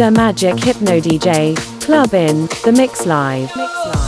Mr. Magic Hypno DJ, Club in, The Mix Live.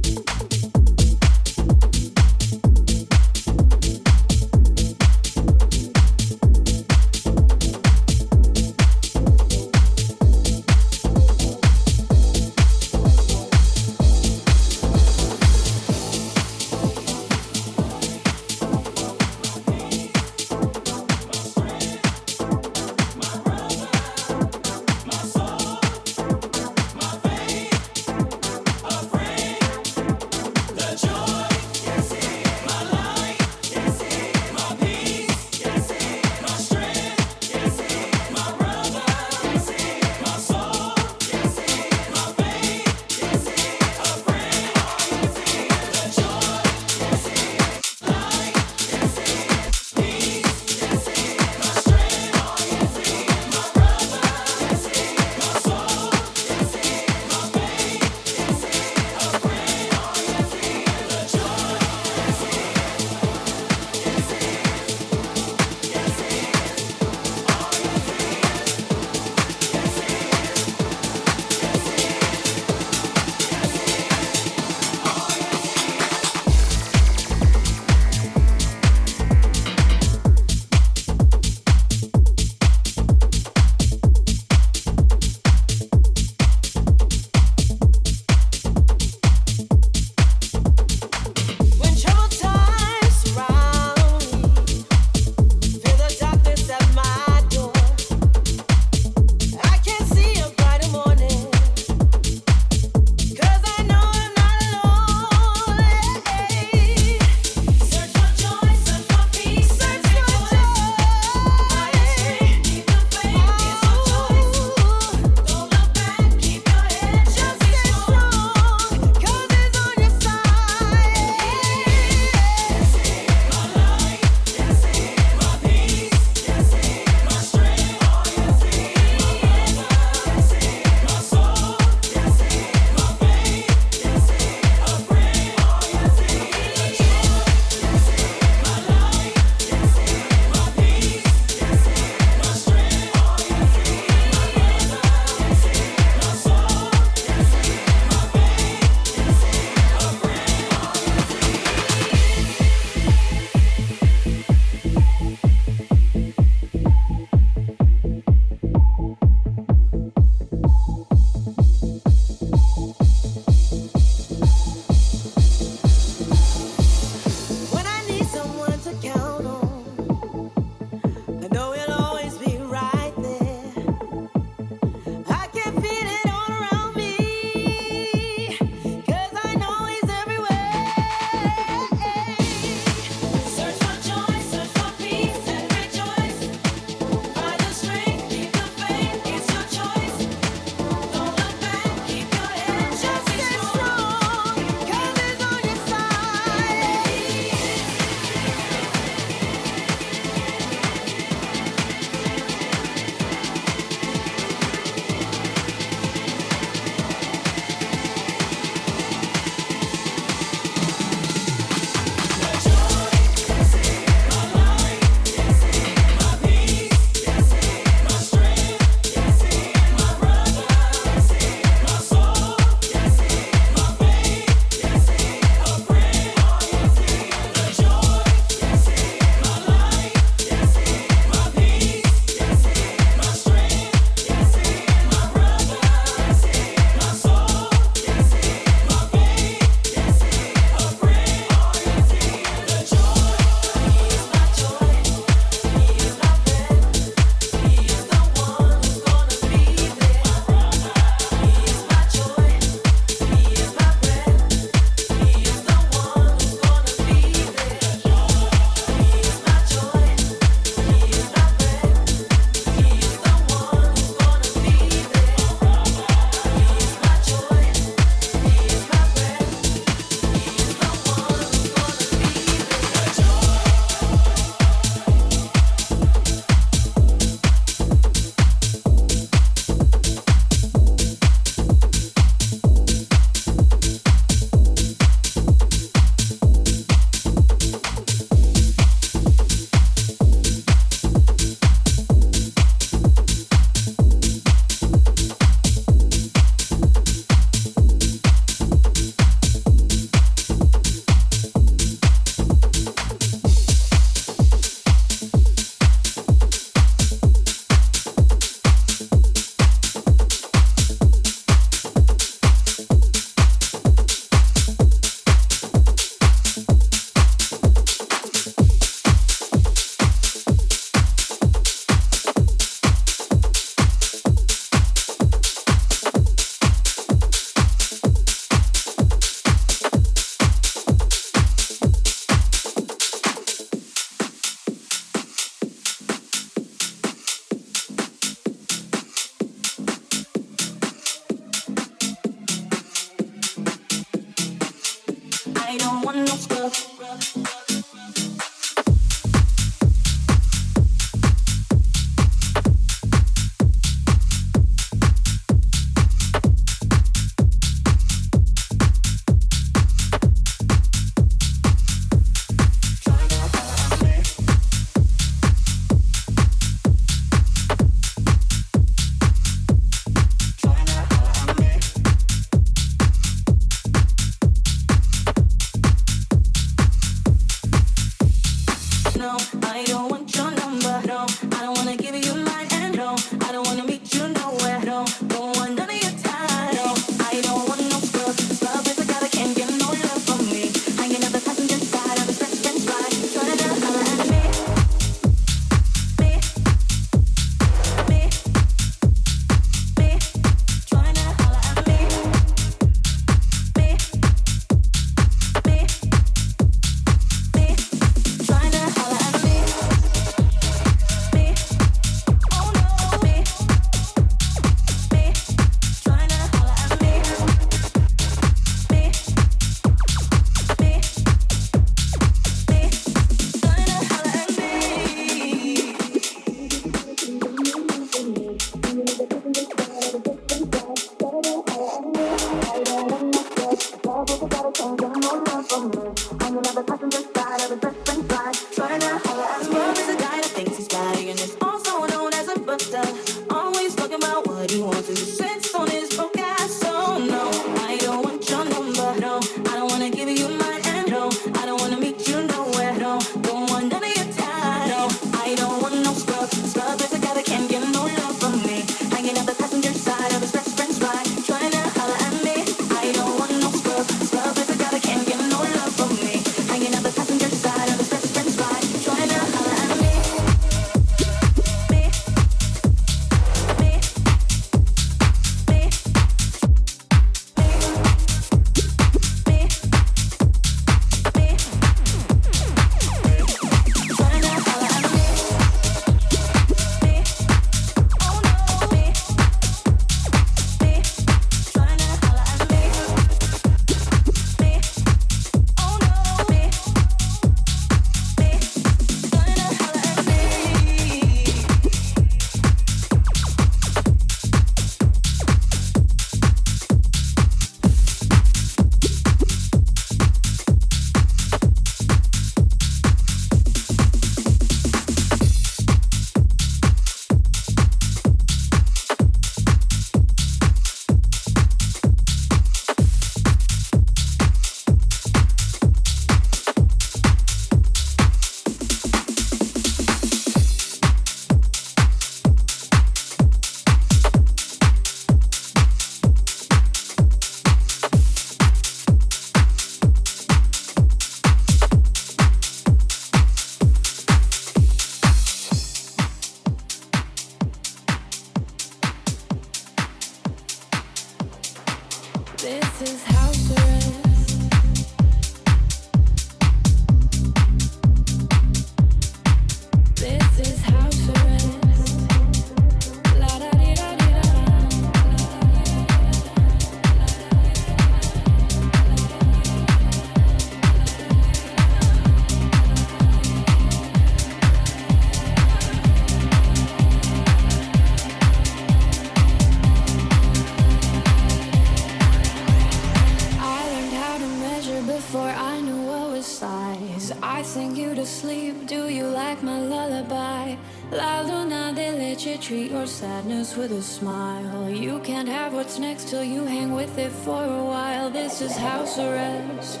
With a smile. You can't have what's next till you hang with it for a while. This is house arrest.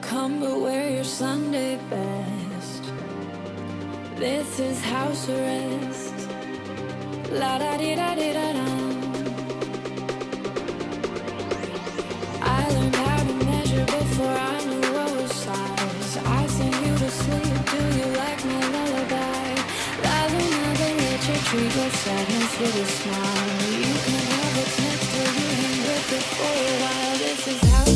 Come but wear your Sunday best. This is house arrest. La da di da di da da. Sadness with a smile. You can have what's next to you hang with it for a while. This is house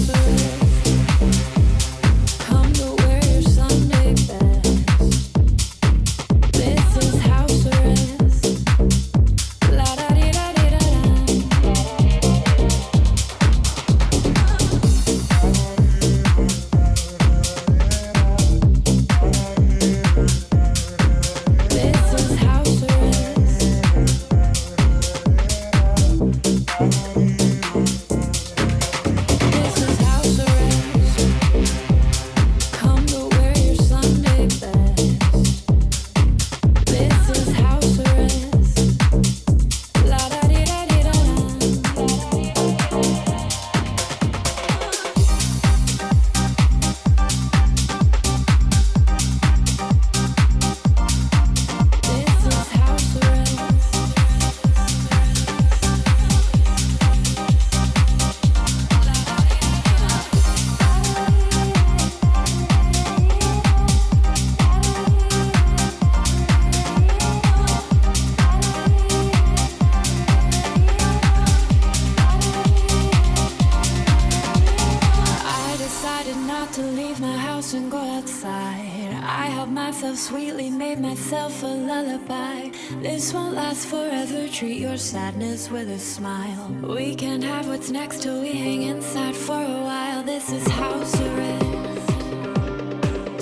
This won't last forever, treat your sadness with a smile. We can't have what's next till we hang inside for a while. This is house arrest.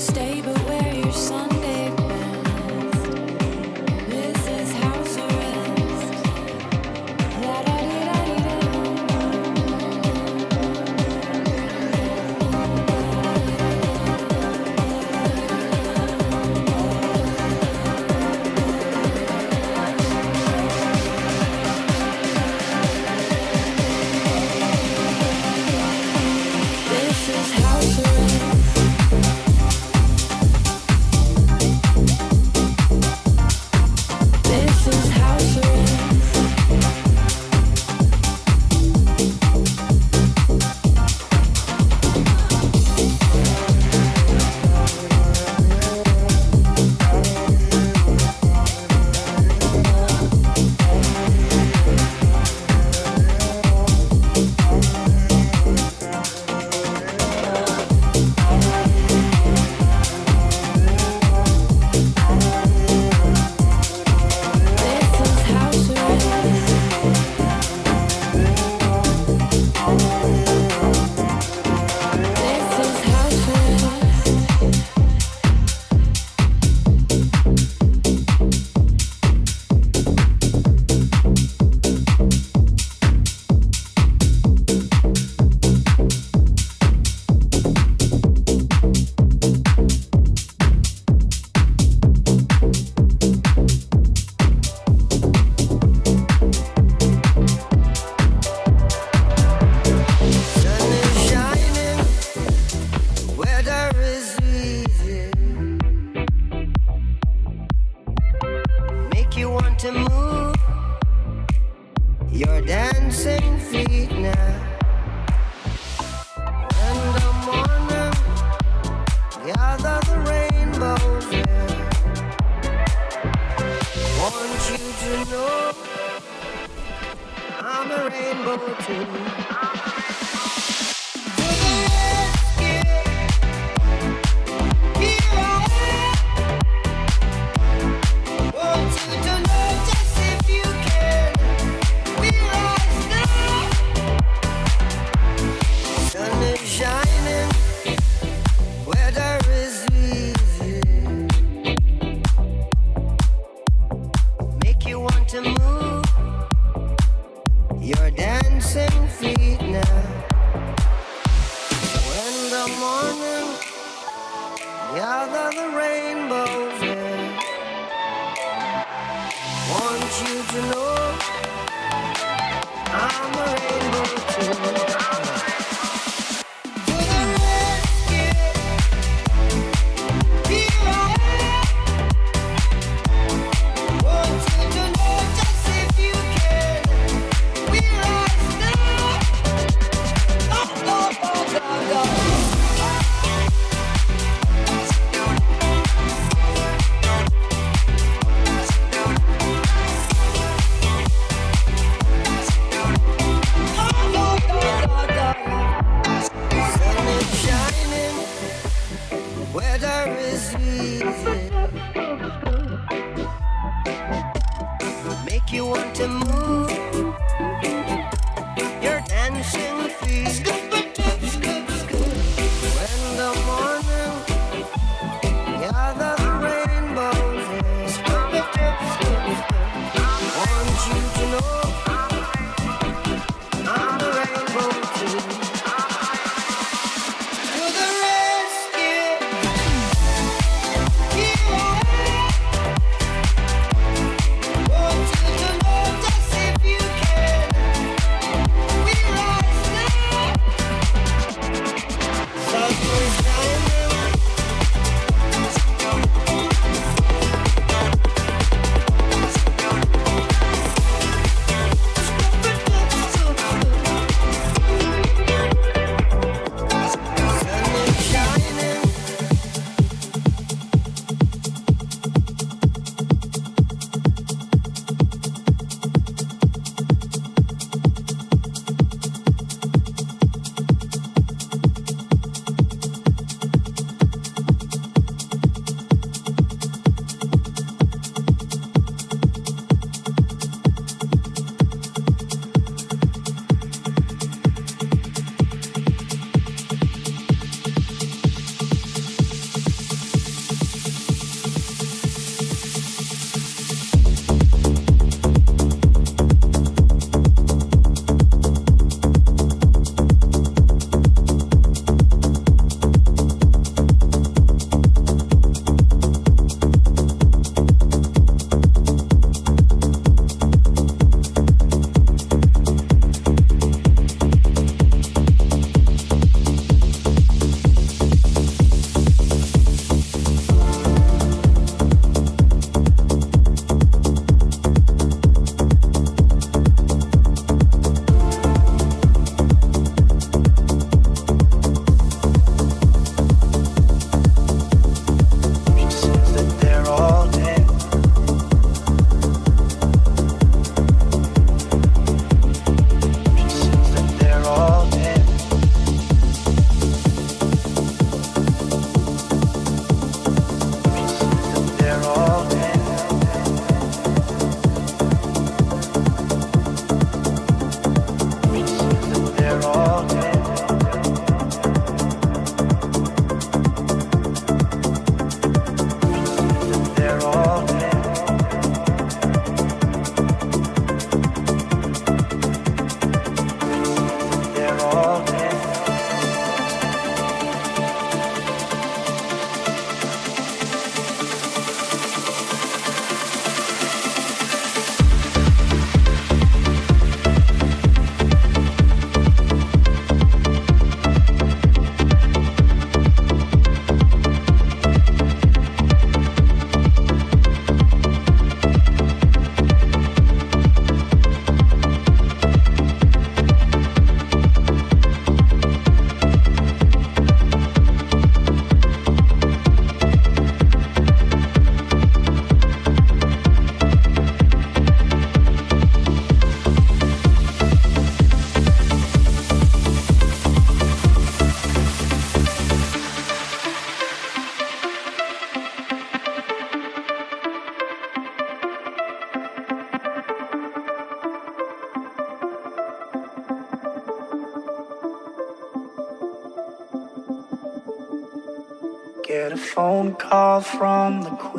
Stay but wear your sun.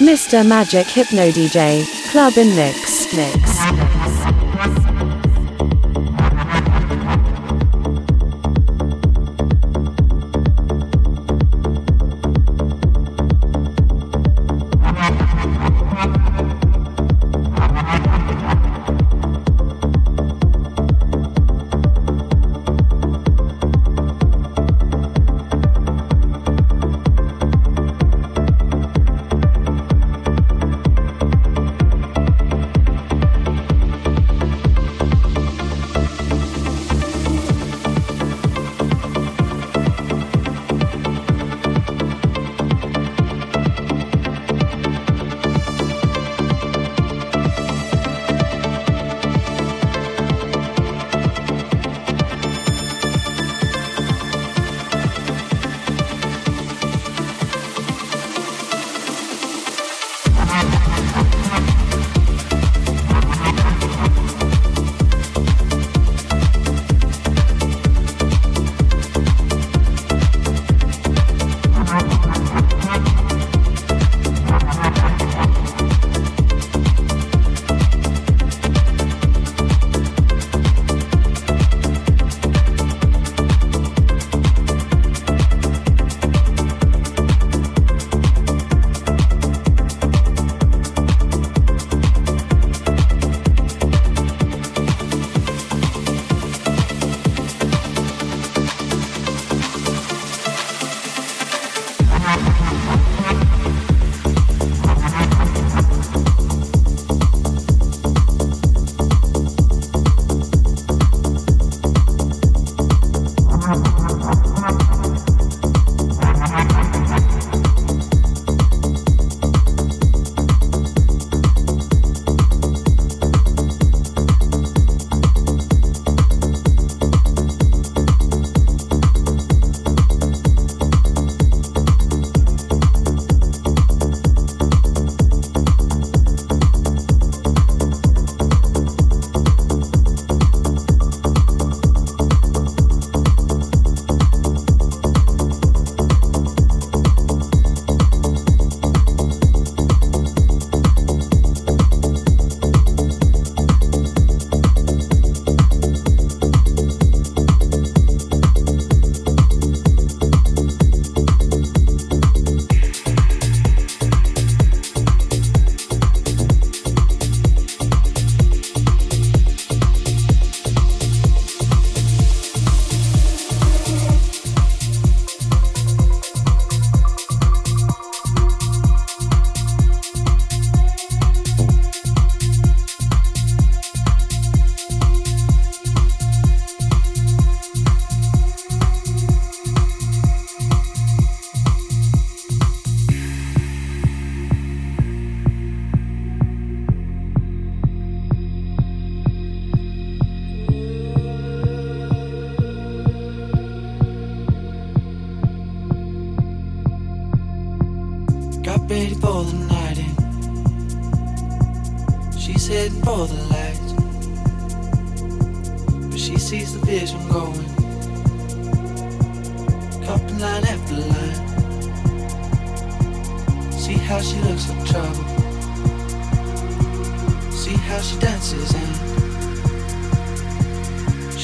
Mr. Magic Hypno DJ, Club in Mix. Mix.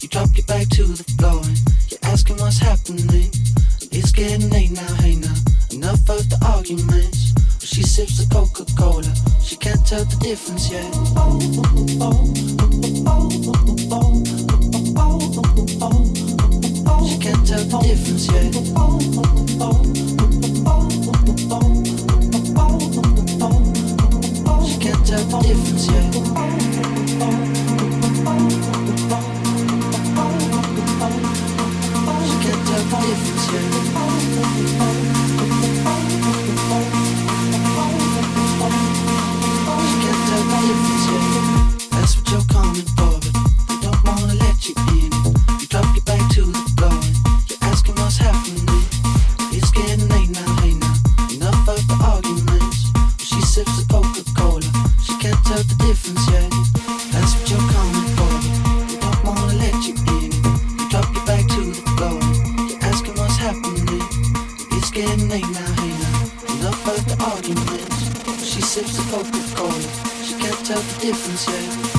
You drop your bag to the floor and you're asking what's happening. And it's getting late now, hey now. Enough of the arguments. Well, she sips the Coca Cola, she can't tell the difference yet. She can't tell the difference yet. She can't tell the difference yet. difference yet.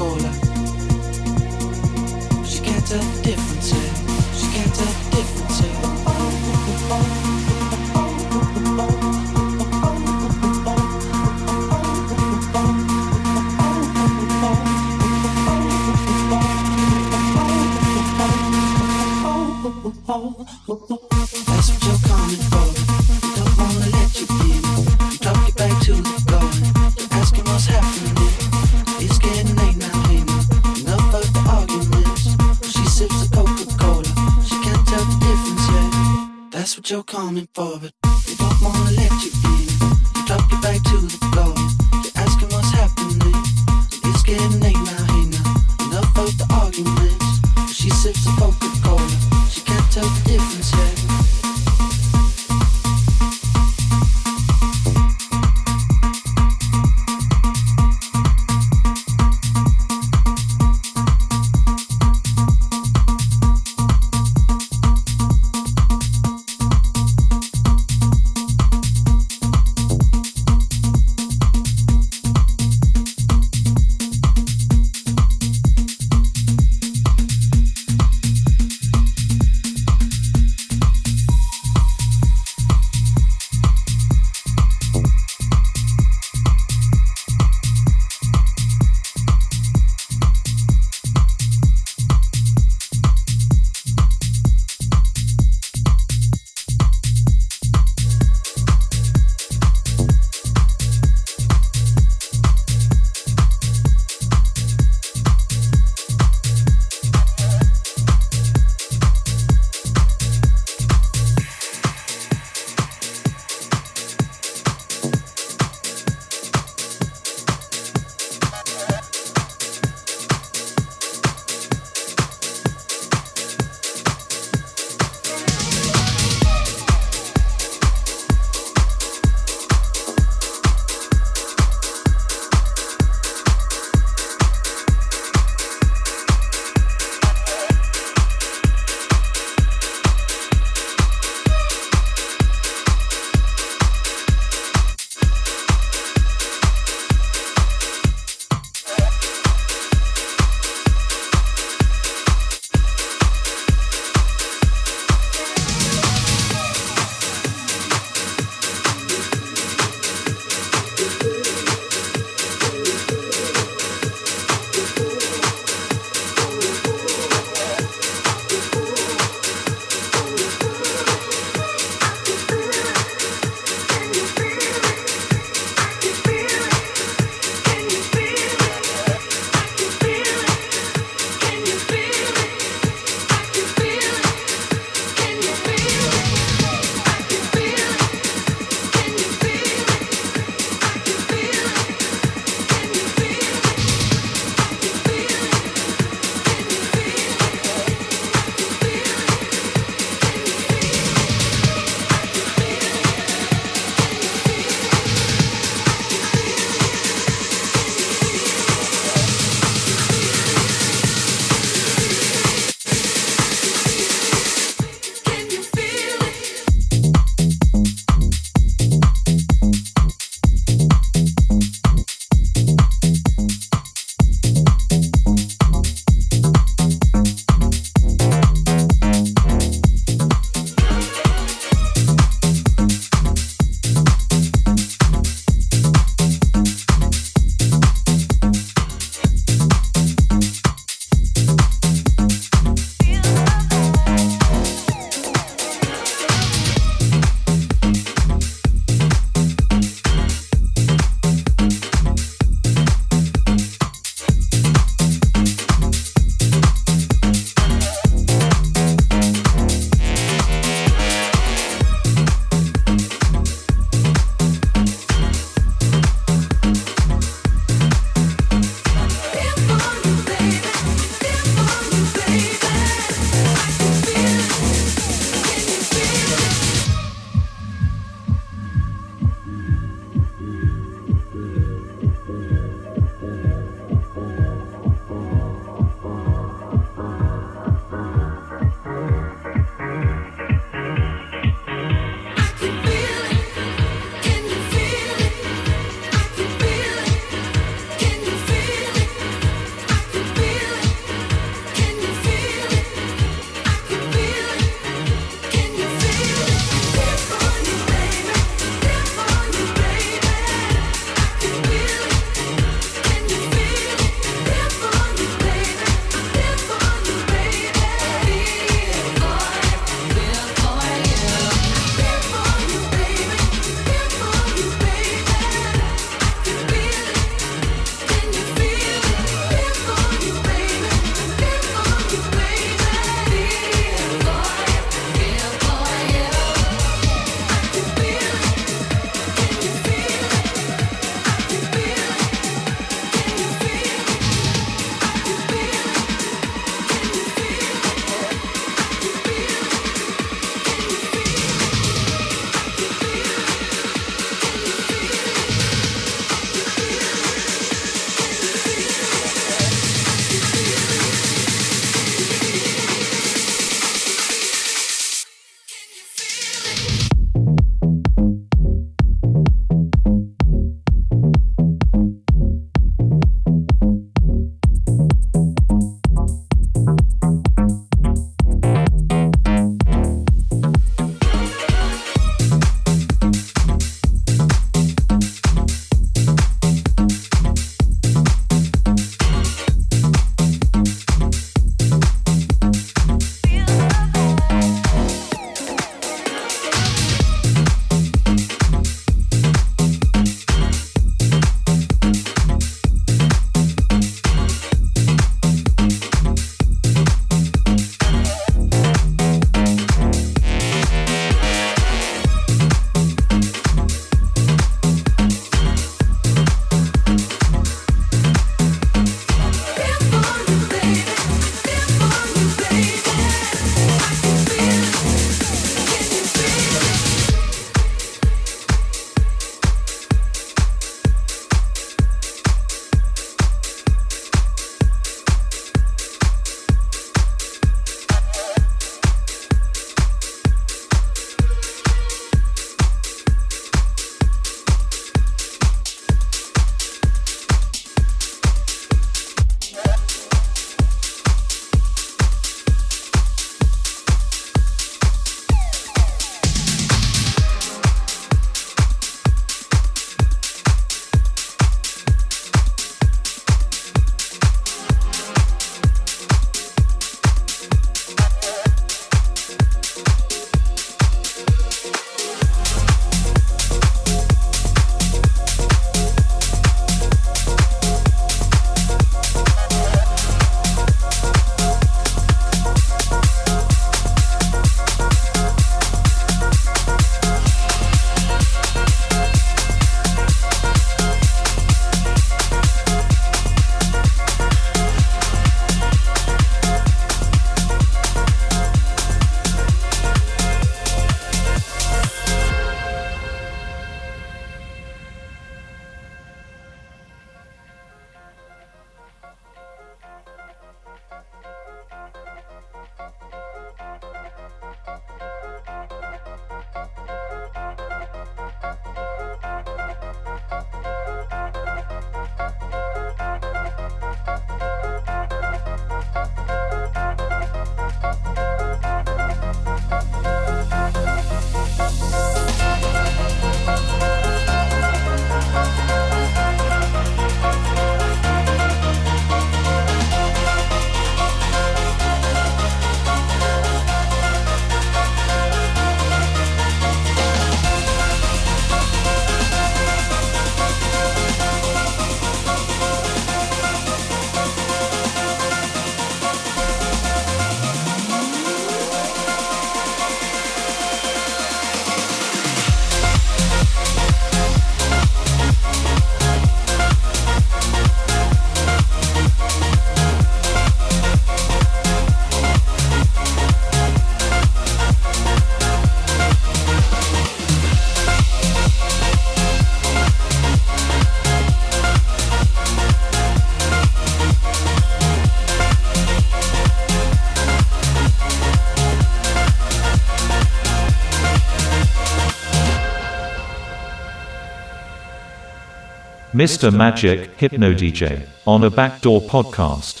Mr. Magic, Hypno DJ, on a Backdoor podcast.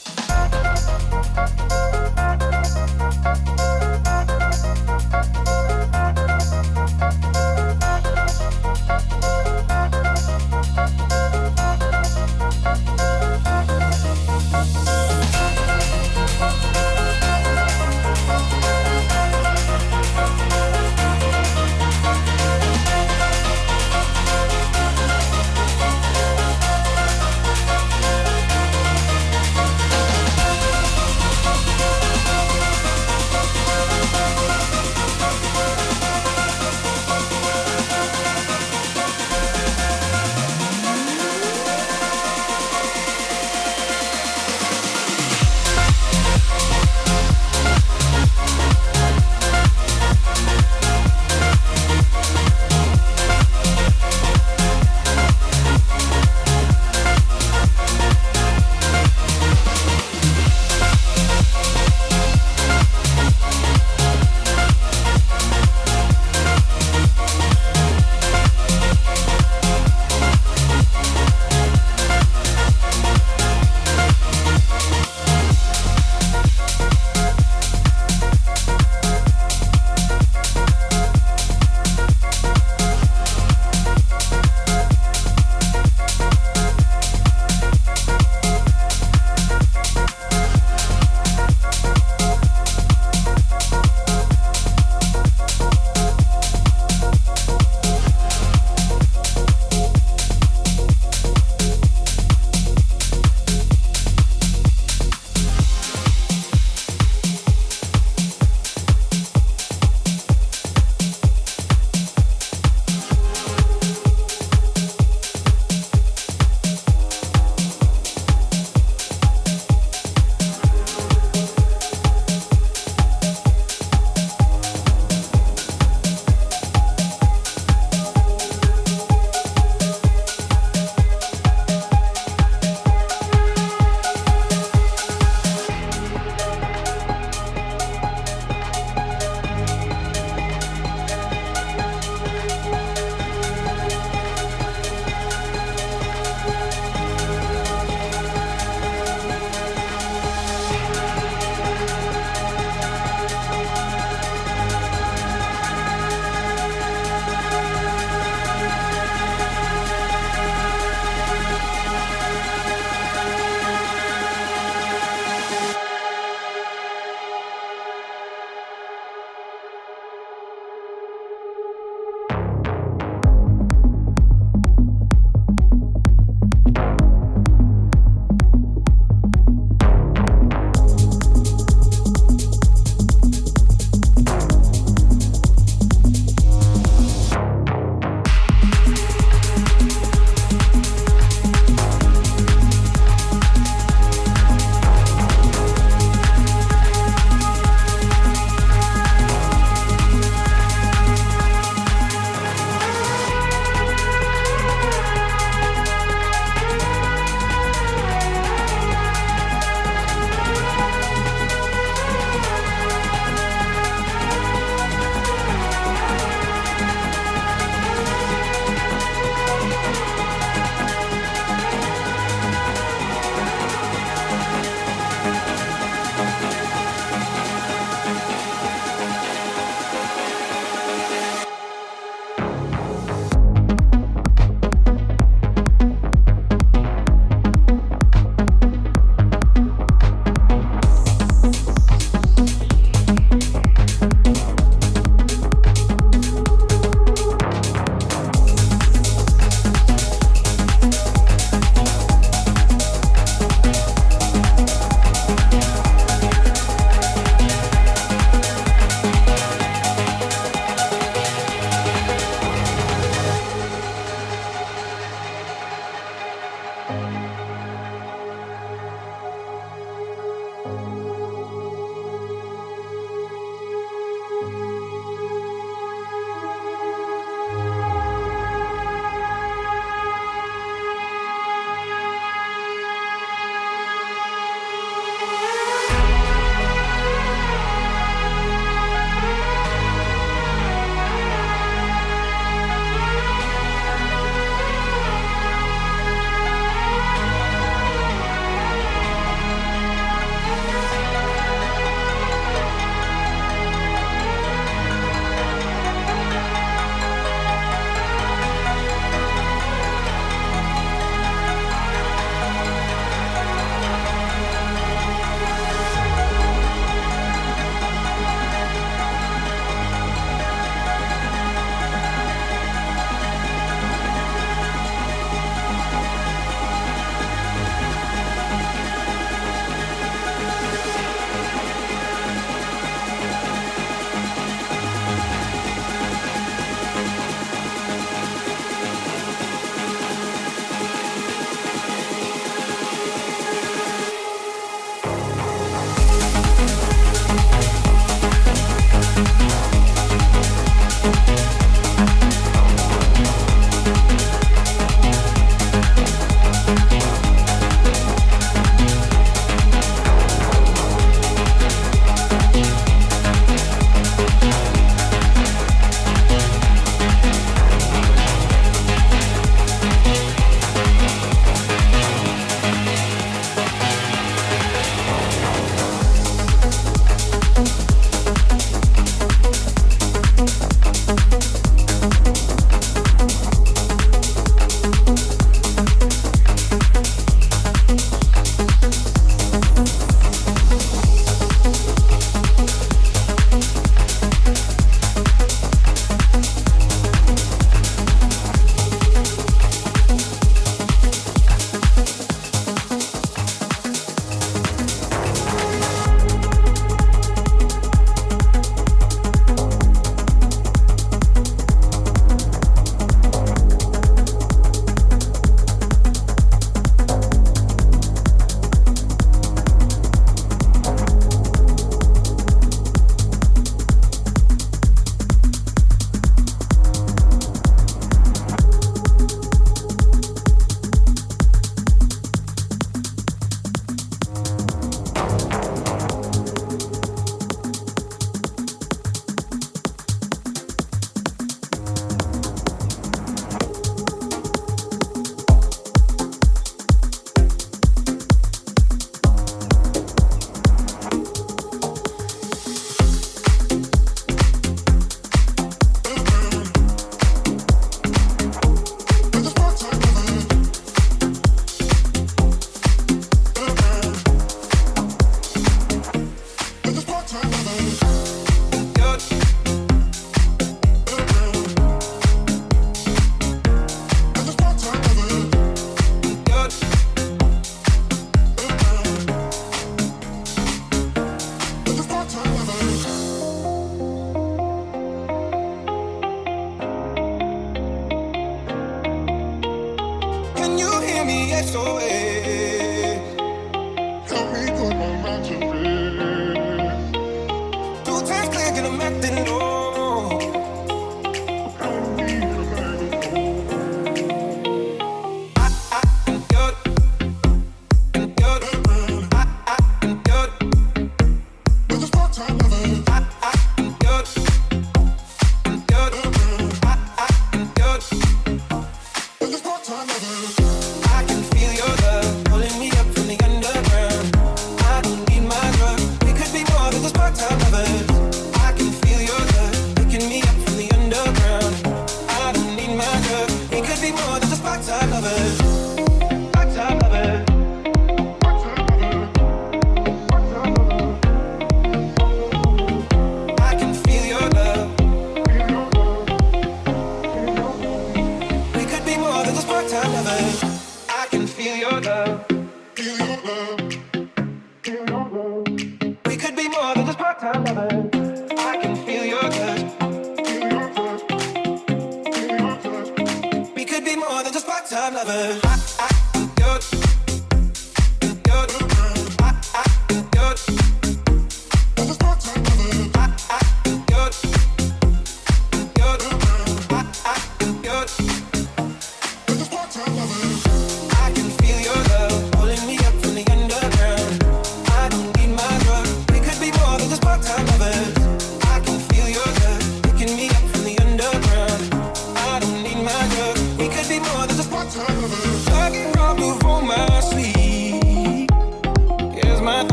I'm acting low.